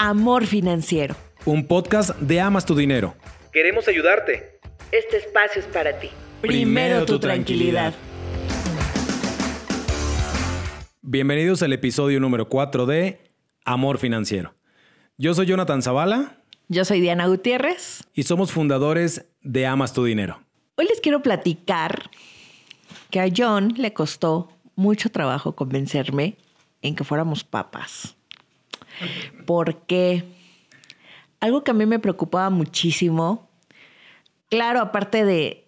Amor Financiero. Un podcast de Amas tu Dinero. Queremos ayudarte. Este espacio es para ti. Primero, tu, tranquilidad. Bienvenidos al episodio número 4 de Amor Financiero. Yo soy Jonathan Zavala. Yo soy Diana Gutiérrez. Y somos fundadores de Amas tu Dinero. Hoy les quiero platicar que a John le costó mucho trabajo convencerme en que fuéramos papas. Porque algo que a mí me preocupaba muchísimo, claro, aparte de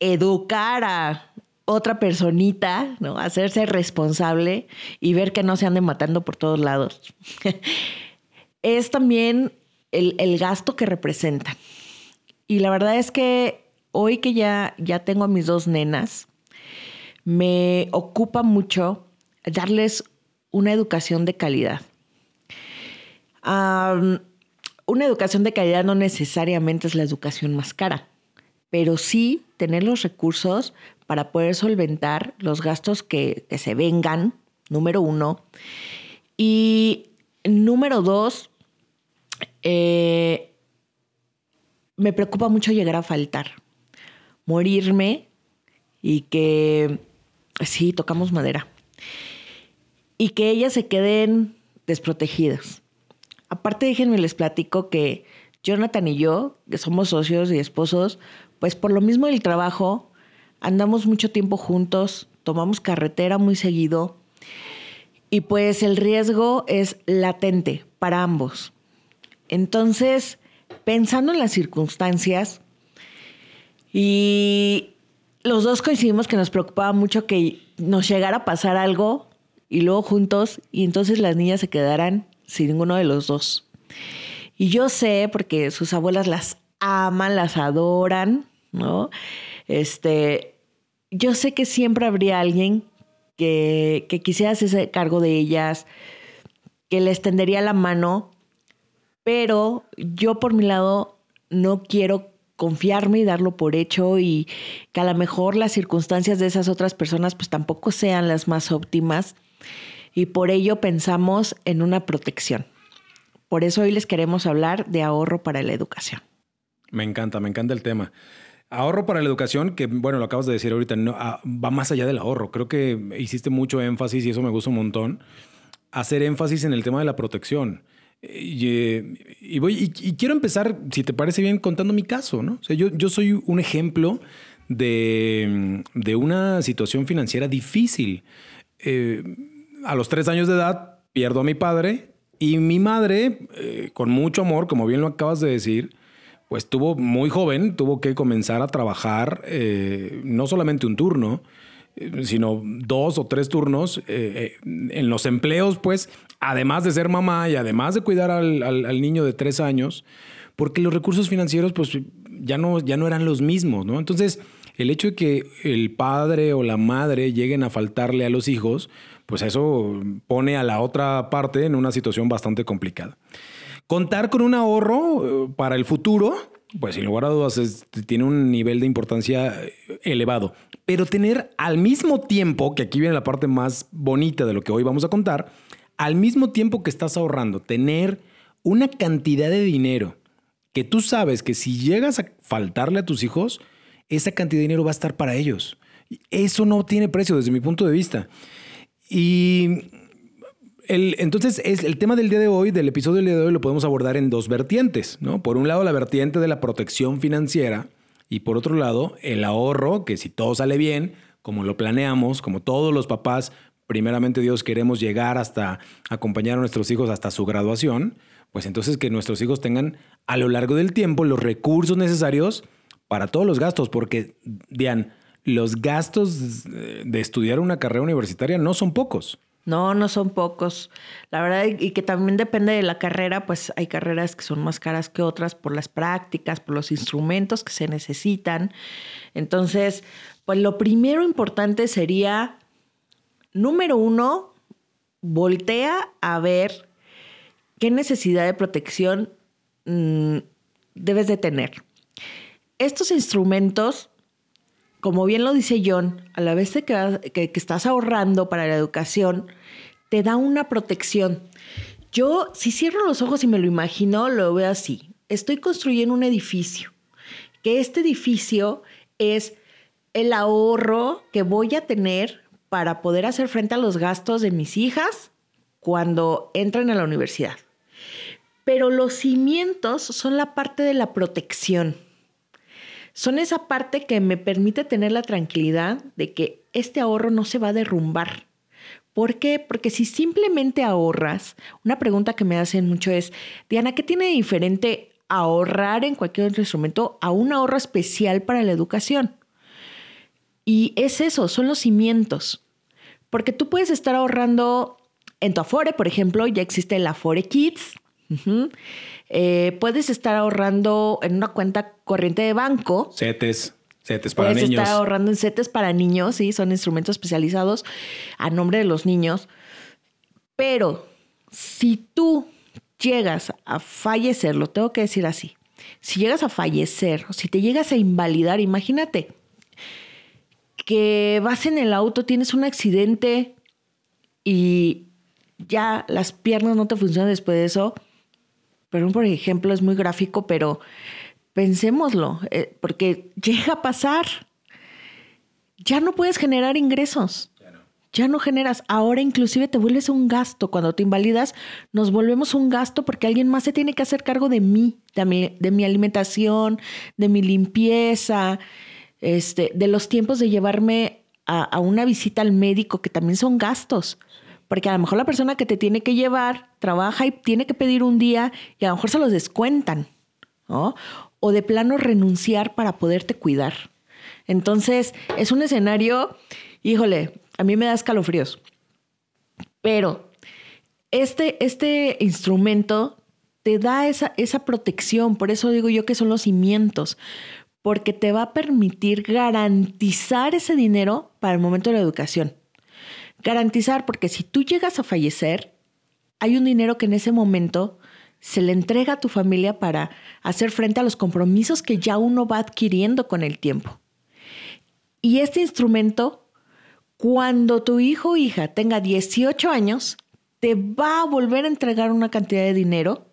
educar a otra personita, ¿no? Hacerse responsable y ver que no se ande matando por todos lados. es también el, el, gasto que representa. Y la verdad es que hoy que ya, ya tengo a mis dos nenas, me ocupa mucho darles una educación de calidad una educación de calidad no necesariamente es la educación más cara, pero sí tener los recursos para poder solventar los gastos que, se vengan, número uno. Y número dos, eh, me preocupa mucho llegar a faltar, morirme y que, sí, tocamos madera, y que ellas se queden desprotegidas. Aparte, déjenme les platico que Jonathan y yo, que somos socios y esposos, pues por lo mismo del trabajo, andamos mucho tiempo juntos, tomamos carretera muy seguido y pues el riesgo es latente para ambos. Entonces, pensando en las circunstancias y los dos coincidimos que nos preocupaba mucho que nos llegara a pasar algo y luego juntos y entonces las niñas se quedaran sin ninguno de los dos. Y yo sé, porque sus abuelas las aman, las adoran, ¿no? Este, yo sé que siempre habría alguien que, que quisiera hacerse cargo de ellas, que les tendería la mano, pero yo por mi lado no quiero confiarme y darlo por hecho y que a lo mejor las circunstancias de esas otras personas pues tampoco sean las más óptimas y por ello pensamos en una protección. Por eso hoy les queremos hablar de ahorro para la educación. Me encanta, me encanta el tema. Ahorro para la educación, que bueno, lo acabas de decir ahorita, no, ah, va más allá del ahorro. Creo que hiciste mucho énfasis y eso me gusta un montón. Hacer énfasis en el tema de la protección. Y, voy, y, quiero empezar, si te parece bien, contando mi caso, ¿no? O sea, yo, yo soy un ejemplo de, de una situación financiera difícil. Eh, a los tres años de edad pierdo a mi padre y mi madre, eh, con mucho amor, como bien lo acabas de decir, pues tuvo muy joven, tuvo que comenzar a trabajar eh, no solamente un turno, eh, sino dos o tres turnos en los empleos, pues, además de ser mamá y además de cuidar al, al, niño de tres años, porque los recursos financieros, pues, ya no, ya no eran los mismos, ¿no? Entonces, el hecho de que el padre o la madre lleguen a faltarle a los hijos, pues eso pone a la otra parte en una situación bastante complicada. Contar con un ahorro eh, para el futuro, pues sin lugar a dudas tiene un nivel de importancia eh, elevado. Pero tener al mismo tiempo, que aquí viene la parte más bonita de lo que hoy vamos a contar, al mismo tiempo que estás ahorrando, tener una cantidad de dinero que tú sabes que si llegas a faltarle a tus hijos, esa cantidad de dinero va a estar para ellos. Eso no tiene precio desde mi punto de vista. Y el, entonces es el tema del día de hoy, del episodio del día de hoy, lo podemos abordar en dos vertientes, ¿no? Por un lado, la vertiente de la protección financiera y por otro lado, el ahorro, que si todo sale bien, como lo planeamos, como todos los papás, primeramente Dios queremos llegar hasta acompañar a nuestros hijos hasta su graduación, pues entonces que nuestros hijos tengan a lo largo del tiempo los recursos necesarios para todos los gastos, porque, Dian, los gastos de estudiar una carrera universitaria no son pocos. No, no son pocos. La verdad, y que también depende de la carrera, pues hay carreras que son más caras que otras por las prácticas, por los instrumentos que se necesitan. Entonces, pues lo primero importante sería, número uno, voltea a ver qué necesidad de protección mm, debes de tener. Estos instrumentos como bien lo dice John, a la vez que, estás ahorrando para la educación, te da una protección. Yo, si cierro los ojos y me lo imagino, lo veo así. Estoy construyendo un edificio, que este edificio es el ahorro que voy a tener para poder hacer frente a los gastos de mis hijas cuando entran a la universidad. Pero los cimientos son la parte de la protección. Son esa parte que me permite tener la tranquilidad de que este ahorro no se va a derrumbar. ¿Por qué? Porque si simplemente ahorras, una pregunta que me hacen mucho es, Diana, ¿qué tiene de diferente ahorrar en cualquier otro instrumento a un ahorro especial para la educación? Y es eso, son los cimientos. Porque tú puedes estar ahorrando en tu Afore, por ejemplo, ya existe el Afore Kids. Eh, puedes estar ahorrando en una cuenta corriente de banco. CETES. CETES para puedes niños. estar ahorrando en CETES para niños, sí, son instrumentos especializados a nombre de los niños. Pero si tú llegas a fallecer, lo tengo que decir así, si llegas a fallecer, si te llegas a invalidar, imagínate que vas en el auto, tienes un accidente y ya las piernas no te funcionan después de eso. Perdón por ejemplo, es muy gráfico, pero pensémoslo, eh, porque llega a pasar. Ya no puedes generar ingresos. Ya no. generas. Ahora inclusive te vuelves un gasto. Cuando te invalidas, nos volvemos un gasto porque alguien más se tiene que hacer cargo de mí, de mi, de mi alimentación, de mi limpieza, este, de los tiempos de llevarme a, a una visita al médico, que también son gastos. Porque a lo mejor la persona que te tiene que llevar trabaja y tiene que pedir un día y a lo mejor se los descuentan. ¿no? O de plano renunciar para poderte cuidar. Entonces, es un escenario, híjole, a mí me da escalofríos. Pero este, este instrumento te da esa, esa protección, por eso digo yo que son los cimientos, porque te va a permitir garantizar ese dinero para el momento de la educación. Garantizar, porque si tú llegas a fallecer, hay un dinero que en ese momento se le entrega a tu familia para hacer frente a los compromisos que ya uno va adquiriendo con el tiempo. Y este instrumento, cuando tu hijo o hija tenga 18 años, te va a volver a entregar una cantidad de dinero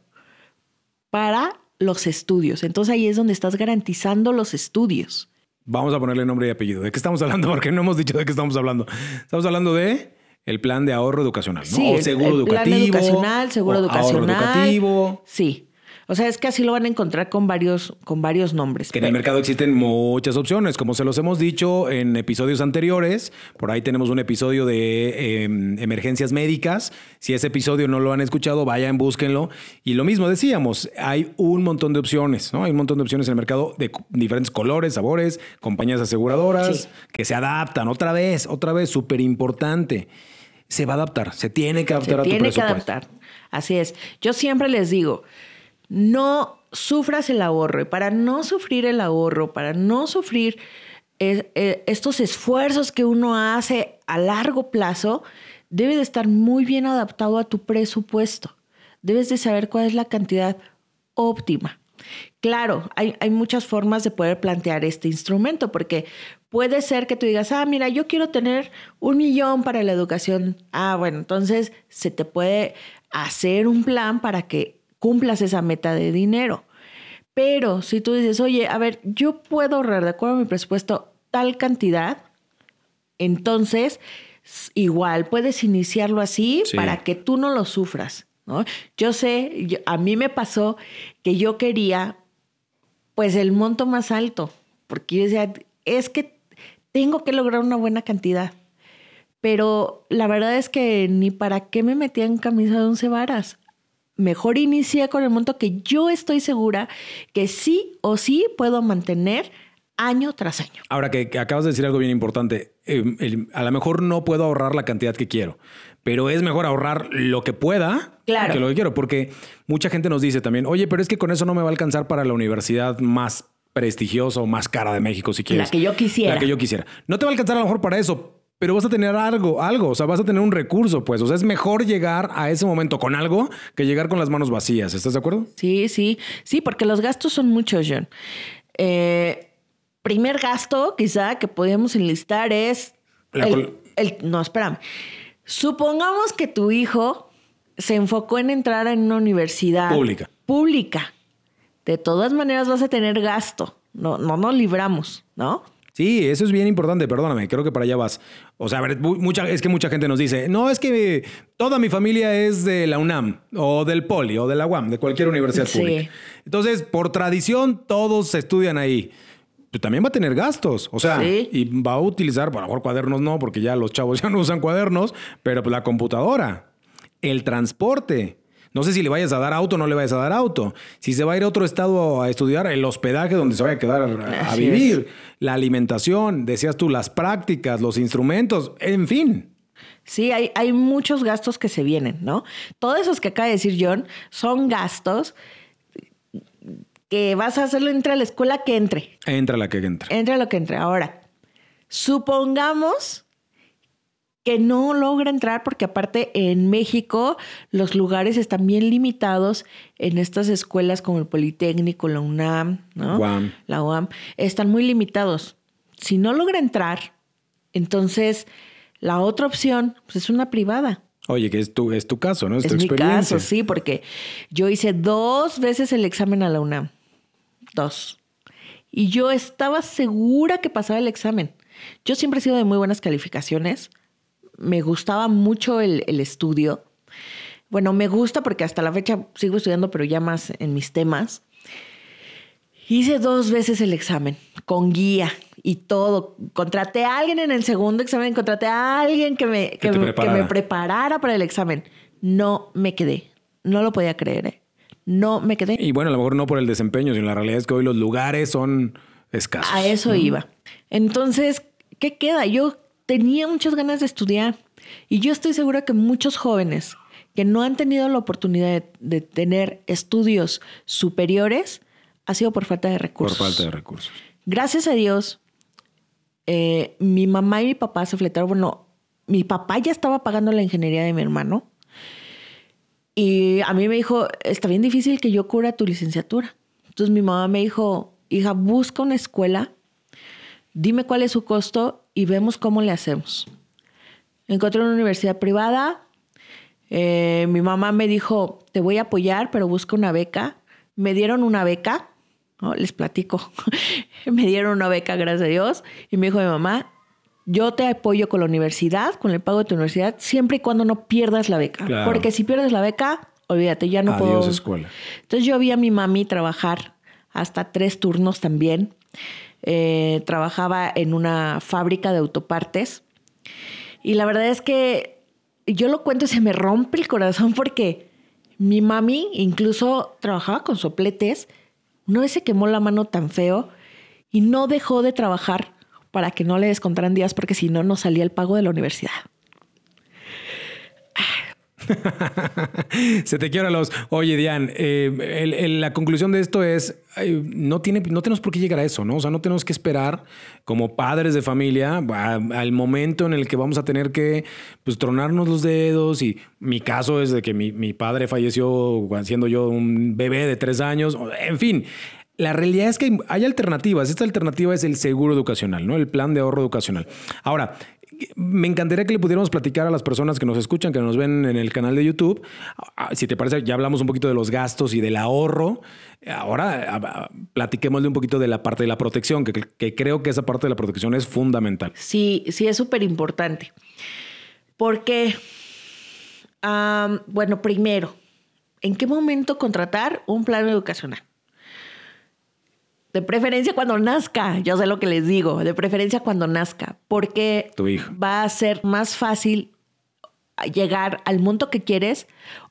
para los estudios. Entonces ahí es donde estás garantizando los estudios. Vamos a ponerle nombre y apellido. ¿De qué estamos hablando? Porque no hemos dicho de qué estamos hablando. Estamos hablando de el plan de ahorro educacional, ¿no? Sí, o seguro el educativo. Plan educacional, seguro o educacional. Ahorro educativo. Sí. O sea, es que así lo van a encontrar con varios, con varios nombres. Que en el mercado existen muchas opciones, como se los hemos dicho en episodios anteriores. Por ahí tenemos un episodio de eh, emergencias médicas. Si ese episodio no lo han escuchado, vayan, búsquenlo. Y lo mismo decíamos, hay un montón de opciones, ¿no? Hay un montón de opciones en el mercado de diferentes colores, sabores, compañías aseguradoras Sí. que se adaptan. Otra vez, otra vez, súper importante. Se va a adaptar, se tiene que adaptar Se a tu tiene que presupuesto. adaptar. Así es. Yo siempre les digo, no sufras el ahorro. Y para no sufrir el ahorro, para no sufrir eh, eh, estos esfuerzos que uno hace a largo plazo, debe de estar muy bien adaptado a tu presupuesto. Debes de saber cuál es la cantidad óptima. Claro, hay, hay muchas formas de poder plantear este instrumento, porque puede ser que tú digas, ah, mira, yo quiero tener un millón para la educación. Ah, bueno, entonces se te puede hacer un plan para que cumplas esa meta de dinero. Pero si tú dices, oye, a ver, yo puedo ahorrar de acuerdo a mi presupuesto tal cantidad, entonces igual puedes iniciarlo así Sí. para que tú no lo sufras. ¿no? Yo sé, yo- a mí me pasó que yo quería pues el monto más alto, porque yo decía, es que tengo que lograr una buena cantidad. Pero la verdad es que ni para qué me metía en camisa de once varas. Mejor inicié con el monto que yo estoy segura que sí o sí puedo mantener año tras año. Ahora que, que acabas de decir algo bien importante, eh, el- a lo mejor no puedo ahorrar la cantidad que quiero, pero es mejor ahorrar lo que pueda Claro. que lo que quiero, porque mucha gente nos dice también, oye, pero es que con eso no me va a alcanzar para la universidad más prestigiosa o más cara de México, si quieres. La que yo quisiera. La que yo quisiera. No te va a alcanzar a lo mejor para eso, pero vas a tener algo, algo, o sea, vas a tener un recurso, pues. O sea, es mejor llegar a ese momento con algo que llegar con las manos vacías. ¿Estás de acuerdo? Sí, sí, sí, porque los gastos son muchos, John. Eh, primer gasto, quizá, que podríamos enlistar es. La el- col- el- no, espérame. Supongamos que tu hijo se enfocó en entrar en una universidad Pública. Pública. De todas maneras vas a tener gasto. No, no nos libramos, ¿no? Sí, eso es bien importante, perdóname, creo que para allá vas. O sea, a ver, mucha, es que mucha gente nos dice, no, es que toda mi familia es de la UNAM o del Poli o de la UAM, de cualquier universidad Sí. pública. Entonces, por tradición, todos estudian ahí. Pero también va a tener gastos, o sea, Sí. y va a utilizar, por favor, cuadernos no, porque ya los chavos ya no usan cuadernos, pero pues la computadora, el transporte. No sé si le vayas a dar auto o no le vayas a dar auto. Si se va a ir a otro estado a estudiar, el hospedaje donde se vaya a quedar a, vivir, la alimentación, decías tú, las prácticas, los instrumentos, en fin. Sí, hay, hay muchos gastos que se vienen, ¿no? Todos esos que acaba de decir John son gastos que vas a hacerlo entre a la escuela que entre. Entra la que entra. Entre lo que entre. Ahora, supongamos que no logra entrar porque aparte en México los lugares están bien limitados en estas escuelas como el Politécnico, la UNAM, ¿no? UAM. La UAM, están muy limitados. Si no logra entrar, entonces la otra opción pues, es una privada. Oye, que es tu, es tu caso, ¿no? Es, Es tu mi experiencia. caso, sí, porque yo hice dos veces el examen a la UNAM. Dos. Y yo estaba segura que pasaba el examen. Yo siempre he sido de muy buenas calificaciones. Me gustaba mucho el, el estudio. Bueno, me gusta porque hasta la fecha sigo estudiando, pero ya más en mis temas. Hice dos veces el examen, con guía y todo. Contraté a alguien en el segundo examen, contraté a alguien que me, Que te me- que preparara. me preparara para el examen. No me quedé. No lo podía creer. ¿eh? No me quedé. Y bueno, a lo mejor no por el desempeño, sino la realidad es que hoy los lugares son escasos. A eso iba. Entonces, ¿qué queda? Yo tenía muchas ganas de estudiar y yo estoy segura que muchos jóvenes que no han tenido la oportunidad de, de tener estudios superiores ha sido por falta de Por recursos. falta de recursos. Gracias a Dios, eh, mi mamá y mi papá se fletaron. Bueno, mi papá ya estaba pagando la ingeniería de mi hermano. Y a mí me dijo, está bien difícil que yo cubra tu licenciatura. Entonces mi mamá me dijo, hija, busca una escuela, dime cuál es su costo y vemos cómo le hacemos. Encontré una universidad privada. eh, mi mamá me dijo, te voy a apoyar, pero busca una beca. Me dieron una beca, ¿no? les platico. me dieron una beca, gracias a Dios. Y me dijo mi mamá, yo te apoyo con la universidad, con el pago de tu universidad, siempre y cuando no pierdas la beca. Claro. Porque si pierdes la beca, olvídate, ya no Adiós, puedo. escuela. Entonces yo vi a mi mami trabajar hasta tres turnos también. Eh, trabajaba en una fábrica de autopartes. Y la verdad es que yo lo cuento y se me rompe el corazón porque mi mami incluso trabajaba con sopletes. Una vez se quemó la mano tan feo y no dejó de trabajar para que no le descontaran días porque si no, no salía el pago de la universidad. Se te quiebra los. Oye, Diane, eh, la conclusión de esto es: no, tenemos por qué llegar a eso, ¿no? O sea, no tenemos que esperar como padres de familia al momento en el que vamos a tener que pues, tronarnos los dedos. Y mi caso es de que mi, mi padre falleció siendo yo un bebé de tres años. En fin. La realidad es que hay alternativas. Esta alternativa es el seguro educacional, ¿no? El plan de ahorro educacional. Ahora, me encantaría que le pudiéramos platicar a las personas que nos escuchan, que nos ven en el canal de YouTube. Ah, Si te parece, ya hablamos un poquito de los gastos y del ahorro. Ahora ah, ah, platiquémosle un poquito de la parte de la protección, que, creo que esa parte de la protección es fundamental. Sí, sí es súper importante. Porque, bueno, primero, ¿en qué momento contratar un plan educacional? De preferencia cuando nazca, yo sé lo que les digo, de preferencia cuando nazca, porque Tu hijo. va a ser más fácil llegar al monto que quieres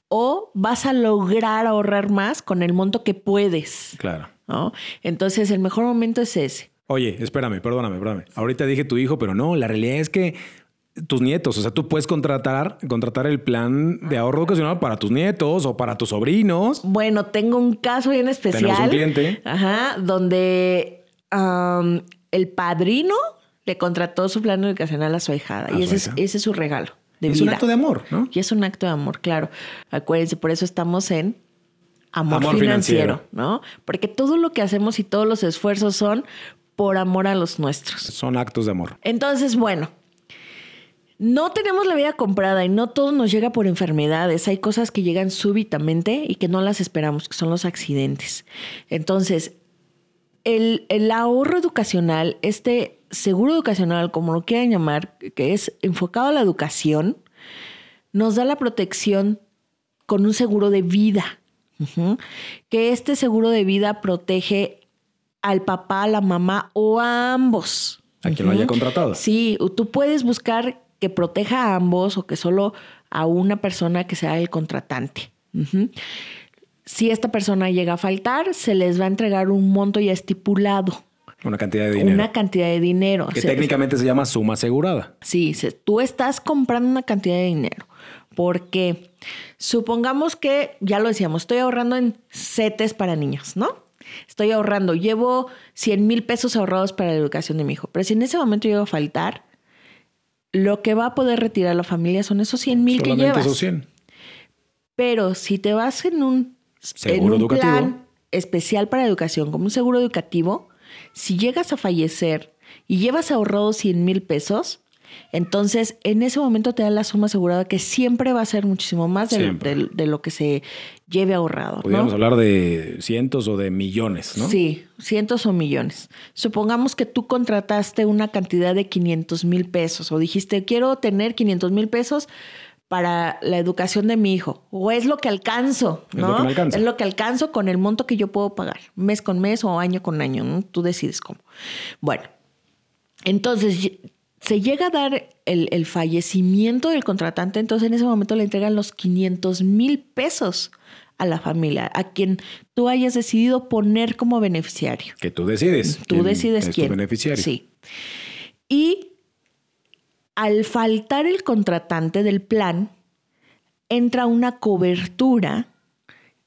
o vas a lograr ahorrar más con el monto que puedes. Claro. ¿no? Entonces, el mejor momento es ese. Oye, espérame, perdóname, perdóname. Ahorita dije tu hijo, pero no, la realidad es que tus nietos, o sea, tú puedes contratar, contratar el plan de ahorro educacional para tus nietos o para tus sobrinos. Bueno, tengo un caso bien especial. Tenemos un cliente. Ajá, donde el padrino le contrató su plan educacional a su ahijada. A y su ese es, hija. ese es su regalo de es un acto de amor, ¿no? Y es un acto de amor, claro. Acuérdense, por eso estamos en amor, Amor financiero, financiero. ¿no? Porque todo lo que hacemos y todos los esfuerzos son por amor a los nuestros. Son actos de amor. Entonces, bueno, No tenemos la vida comprada y no todo nos llega por enfermedades. Hay cosas que llegan súbitamente y que no las esperamos, que son los accidentes. Entonces, el, el ahorro educacional, este seguro educacional, como lo quieran llamar, que es enfocado a la educación, nos da la protección con un seguro de vida. Que este seguro de vida protege al papá, a la mamá o a ambos. A quien lo haya contratado. Sí, tú puedes buscar que proteja a ambos o que solo a una persona que sea el contratante. Si esta persona llega a faltar, se les va a entregar un monto ya estipulado, Una cantidad de dinero. una cantidad de dinero. que O sea, técnicamente se llama suma asegurada. Sí, se- tú estás comprando una cantidad de dinero. Porque supongamos que, ya lo decíamos, estoy ahorrando en CETES para niños, ¿no? Estoy ahorrando, llevo 100 mil pesos ahorrados para la educación de mi hijo. Pero si en ese momento llega a faltar, lo que va a poder retirar la familia son esos 100 mil que llevas. esos 100. Pero si te vas en un, Seguro en un educativo. plan especial para educación, como un seguro educativo, si llegas a fallecer y llevas ahorrados 100 mil pesos, entonces en ese momento te da la suma asegurada que siempre va a ser muchísimo más de, Siempre. de- de lo que se lleve ahorrado. Podríamos ¿no? hablar de cientos o de millones, ¿no? Sí, cientos o millones. Supongamos que tú contrataste una cantidad de 500 mil pesos o dijiste, quiero tener 500 mil pesos para la educación de mi hijo. O es lo que alcanzo, Es ¿no? lo que me alcanza. Es lo que alcanzo con el monto que yo puedo pagar, mes con mes o año con año, ¿no? Tú decides cómo. Bueno, entonces se llega a dar el, el fallecimiento del contratante, entonces en ese momento le entregan los 500 mil pesos a la familia, a quien tú hayas decidido poner como beneficiario. Que tú decides. Tú quién decides es tu quién. beneficiario. Sí. Y al faltar el contratante del plan, entra una cobertura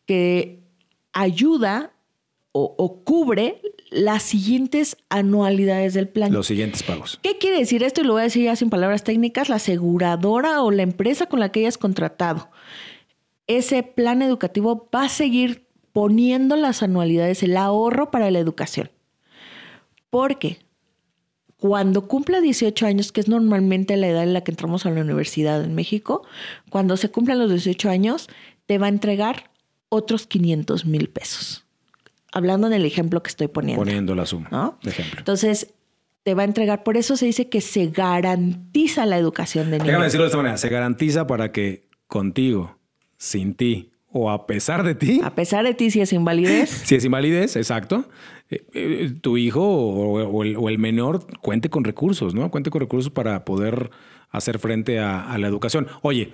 que ayuda o, o cubre las siguientes anualidades del plan. Los siguientes pagos. ¿Qué quiere decir esto? Y lo voy a decir ya sin palabras técnicas. La aseguradora o la empresa con la que hayas contratado ese plan educativo va a seguir poniendo las anualidades, el ahorro para la educación. Porque cuando cumpla 18 años, que es normalmente la edad en la que entramos a la universidad en México, cuando se cumplan los 18 años, te va a entregar otros 500 mil pesos. Hablando en el ejemplo que estoy poniendo. Poniendo la suma. ¿no? De ejemplo. Entonces, te va a entregar. Por eso se dice que se garantiza la educación de Déjame niños. decirlo de esta manera. Se garantiza para que contigo, sin ti o a pesar de ti, A pesar de ti, si es invalidez, si es invalidez, exacto, eh, eh, tu hijo o, o el, o el menor cuente con recursos, ¿no? Cuente con recursos para poder hacer frente a, a la educación. Oye,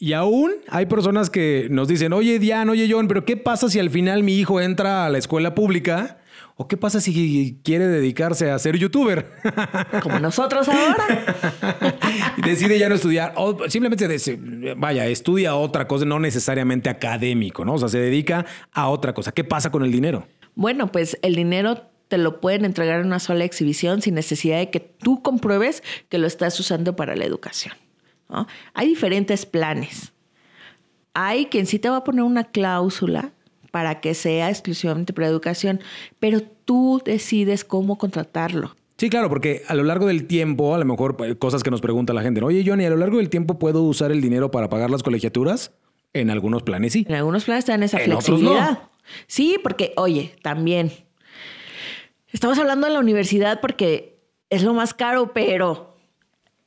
y aún hay personas que nos dicen, oye, Diane, oye, John, pero ¿qué pasa si al final mi hijo entra a la escuela pública? ¿O qué pasa si quiere dedicarse a ser youtuber? como nosotros ahora. y decide ya no estudiar, o simplemente, dese- vaya, estudia otra cosa, no necesariamente académico, ¿no? O sea, se dedica a otra cosa. ¿Qué pasa con el dinero? Bueno, pues el dinero te lo pueden entregar en una sola exhibición sin necesidad de que tú compruebes que lo estás usando para la educación. ¿No? Hay diferentes planes. Hay quien sí te va a poner una cláusula para que sea exclusivamente para educación, pero tú decides cómo contratarlo. Sí, claro, porque a lo largo del tiempo, a lo mejor pues, cosas que nos pregunta la gente, ¿no? oye Johnny, a lo largo del tiempo puedo usar el dinero para pagar las colegiaturas. En algunos planes sí. En algunos planes te dan esa En otros flexibilidad. no. Sí, porque, oye, también. Estamos hablando de la universidad porque es lo más caro, pero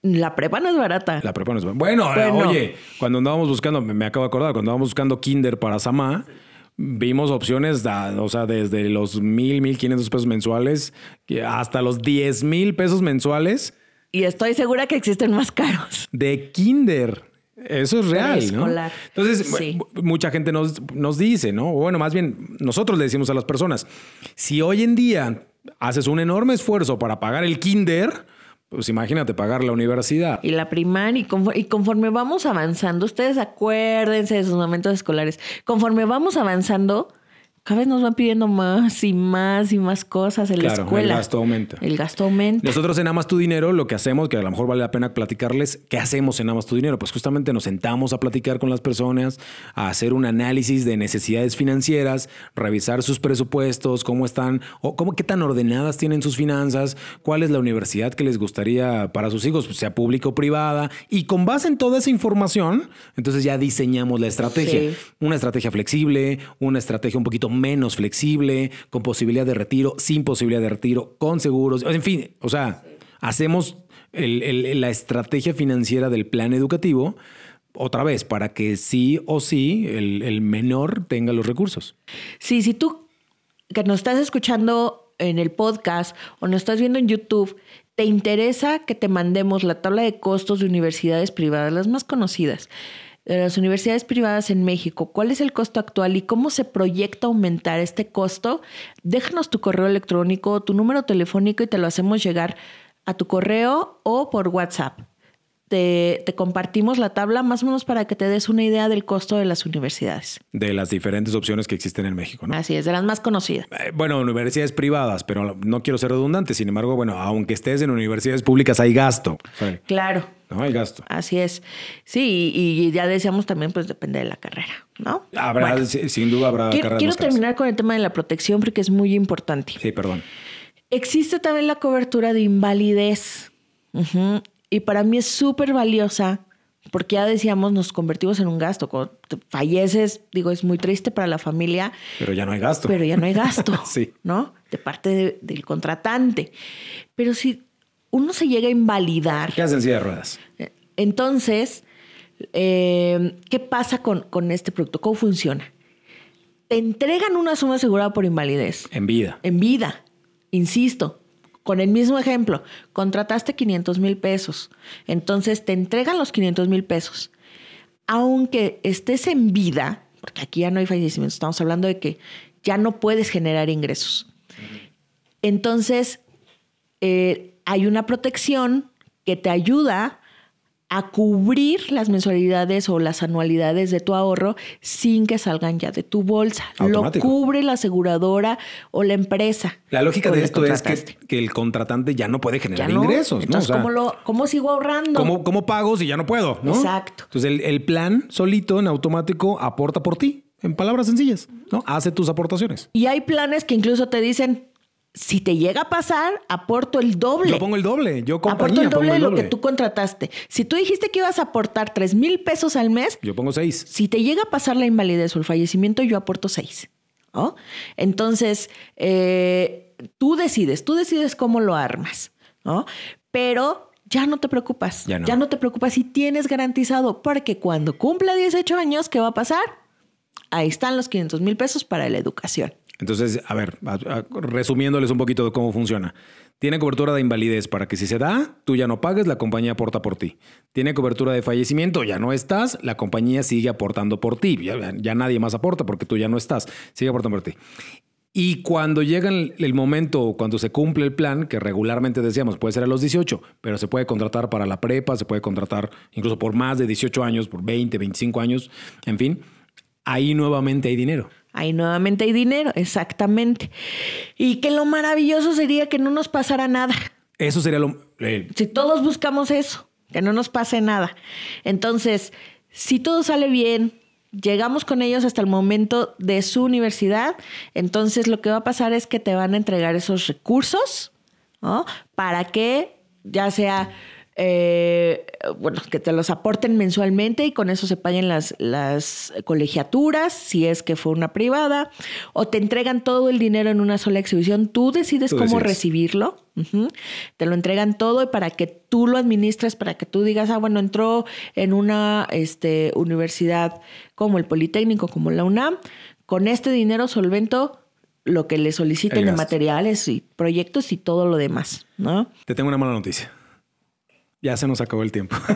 la prepa no es barata. La prepa no es- Bueno, Bueno. oye, cuando andábamos buscando, me, acabo de acordar, cuando andábamos buscando kinder para Samá, vimos opciones, da- o sea, desde los mil, mil quinientos pesos mensuales hasta los diez mil pesos mensuales Y estoy segura que existen más caros. de kinder. Eso es real, ¿no? Entonces, Sí. mucha gente nos, nos dice, ¿no? Bueno, más bien, nosotros le decimos a las personas, si hoy en día haces un enorme esfuerzo para pagar el kinder, pues imagínate pagar la universidad. Y la primaria, y, confo- y conforme vamos avanzando, ustedes acuérdense de sus momentos escolares, conforme vamos avanzando, cada vez nos van pidiendo más y más y más cosas en la escuela. El gasto aumenta. El gasto aumenta. Nosotros en Amas tu Dinero lo que hacemos, que a lo mejor vale la pena platicarles, ¿qué hacemos en Amas tu Dinero? Pues justamente nos sentamos a platicar con las personas, a hacer un análisis de necesidades financieras, revisar sus presupuestos, cómo están, o cómo, qué tan ordenadas tienen sus finanzas, cuál es la universidad que les gustaría para sus hijos, sea pública o privada. Y con base en toda esa información, entonces ya diseñamos la estrategia. Una estrategia flexible, una estrategia un poquito menos flexible, con posibilidad de retiro, sin posibilidad de retiro, con seguros, en fin, o sea, hacemos la estrategia financiera del plan educativo otra vez para que sí o sí el, menor tenga los recursos. Sí, si tú que nos estás escuchando en el podcast o nos estás viendo en YouTube, te interesa que te mandemos la tabla de costos de universidades privadas, las más conocidas de las universidades privadas en México, cuál es el costo actual y cómo se proyecta aumentar este costo, déjanos tu correo electrónico, tu número telefónico y te lo hacemos llegar a tu correo o por WhatsApp te, compartimos la tabla más o menos para que te des una idea del costo de las universidades. De las diferentes opciones que existen en México, ¿no? Así es, de las más conocidas. Eh, bueno, universidades privadas, pero no quiero ser redundante. Sin embargo, bueno, aunque estés en universidades públicas, hay gasto. Claro. No hay gasto. Así es. Sí, y ya decíamos también, pues depende de la carrera, ¿no? Habrá, sin duda habrá quiero, Quiero terminar con el tema de la protección porque es muy importante. Sí, perdón. Existe también la cobertura de invalidez. Y para mí es súper valiosa porque ya decíamos, nos convertimos en un gasto. Cuando falleces, digo, es muy triste para la familia. Pero ya no hay gasto. Pero ya no hay gasto, sí. ¿no? De parte del contratante. Pero si uno se llega a invalidar... ¿Qué hacen silla de ruedas? Eh, entonces, eh, ¿qué pasa con, con este producto? ¿Cómo funciona? Te entregan una suma asegurada por invalidez. En vida. En vida. Insisto, con el mismo ejemplo, contrataste 500 mil pesos, entonces te entregan los 500 mil pesos. Aunque estés en vida, porque aquí ya no hay fallecimiento, estamos hablando de que ya no puedes generar ingresos. Entonces, eh, hay una protección que te ayuda a cubrir las mensualidades o las anualidades de tu ahorro sin que salgan ya de tu bolsa. Lo cubre la aseguradora o la empresa. La lógica de esto es que, el contratante ya no puede generar ingresos. Entonces, ¿cómo, lo, ¿cómo, sigo ahorrando? ¿cómo, ¿cómo, pago si ya no puedo? Exacto. Entonces, el, el, plan solito, en automático, aporta por ti. En palabras sencillas, ¿no? Hace tus aportaciones. Y hay planes que incluso te dicen, si te llega a pasar, aporto el doble. Yo pongo el doble. Yo Aporto el doble de lo que tú contrataste. Si tú dijiste que ibas a aportar 3 mil pesos al mes. Yo pongo 6. Si te llega a pasar la invalidez o el fallecimiento, yo aporto 6. Entonces, eh, tú decides, tú decides cómo lo armas, ¿no? Pero ya no te preocupas. Ya no. ya no te preocupas si tienes garantizado, porque cuando cumpla 18 años, ¿qué va a pasar? Ahí están los 500 mil pesos para la educación. Entonces, a ver, resumiéndoles un poquito de cómo funciona. Tiene cobertura de invalidez para que si se da, tú ya no pagues, la compañía aporta por ti. Tiene cobertura de fallecimiento, ya no estás, la compañía sigue aportando por ti. Ya, nadie más aporta porque tú ya no estás, sigue aportando por ti. Y cuando llega el momento, cuando se cumple el plan, que regularmente decíamos puede ser a los 18, pero se puede contratar para la prepa, se puede contratar incluso por más de 18 años, por 20, 25 años, en fin, ahí nuevamente hay dinero. Ahí nuevamente hay dinero, exactamente. Y que lo maravilloso sería que no nos pasara nada. Eso sería lo... Si todos buscamos eso, que no nos pase nada. Entonces, si todo sale bien, llegamos con ellos hasta el momento de su universidad, entonces lo que va a pasar es que te van a entregar esos recursos, ¿no? Para que ya sea eh, bueno, que te los aporten mensualmente y con eso se paguen las, las colegiaturas, si es que fue una privada, o te entregan todo el dinero en una sola exhibición, tú decides cómo recibirlo, te lo entregan todo y para que tú lo administres, para que tú digas, ah, bueno, entró en una este, universidad como el Politécnico, como la UNAM, con este dinero solvento lo que le soliciten de materiales y proyectos y todo lo demás, ¿no? Te tengo una mala noticia. Ya se nos acabó el tiempo.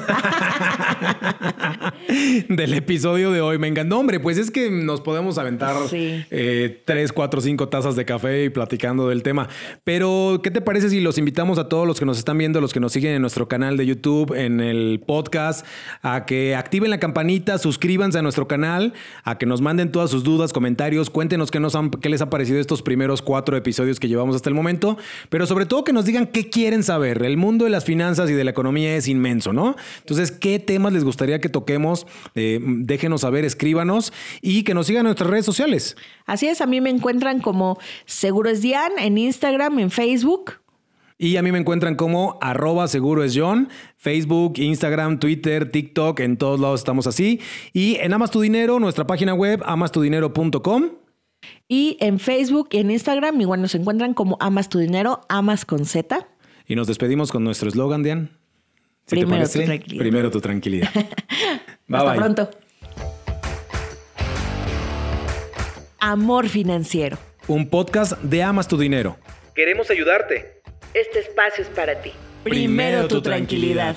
Del episodio de hoy. Me encantó, hombre. Pues es que nos podemos aventar eh, tres, cuatro, cinco tazas de café y platicando del tema. Pero, ¿qué te parece si los invitamos a todos los que nos están viendo, los que nos siguen en nuestro canal de YouTube, en el podcast, a que activen la campanita, suscríbanse a nuestro canal, a que nos manden todas sus dudas, comentarios, cuéntenos qué, nos qué les ha parecido estos primeros cuatro episodios que llevamos hasta el momento, pero sobre todo que nos digan qué quieren saber. El mundo de las finanzas y de la economía es inmenso, ¿no? Entonces, ¿qué temas les gustaría que toquemos? Eh, déjenos saber, escríbanos y que nos sigan en nuestras redes sociales. Así es, a mí me encuentran como Seguro es Dian en Instagram, en Facebook. Y a mí me encuentran como arroba seguro es John, Facebook, Instagram, Twitter, TikTok, en todos lados estamos así. Y en Amas tu Dinero, nuestra página web, amastudinero.com. Y en Facebook y en Instagram igual nos encuentran como Amas tu Dinero, Amas con Z. Y nos despedimos con nuestro eslogan, Dian. Primero tu tranquilidad. Primero tu tranquilidad. Hasta pronto. Amor Financiero. Un podcast de Amas tu Dinero. Queremos ayudarte. Este espacio es para ti. Primero, tu, tranquilidad.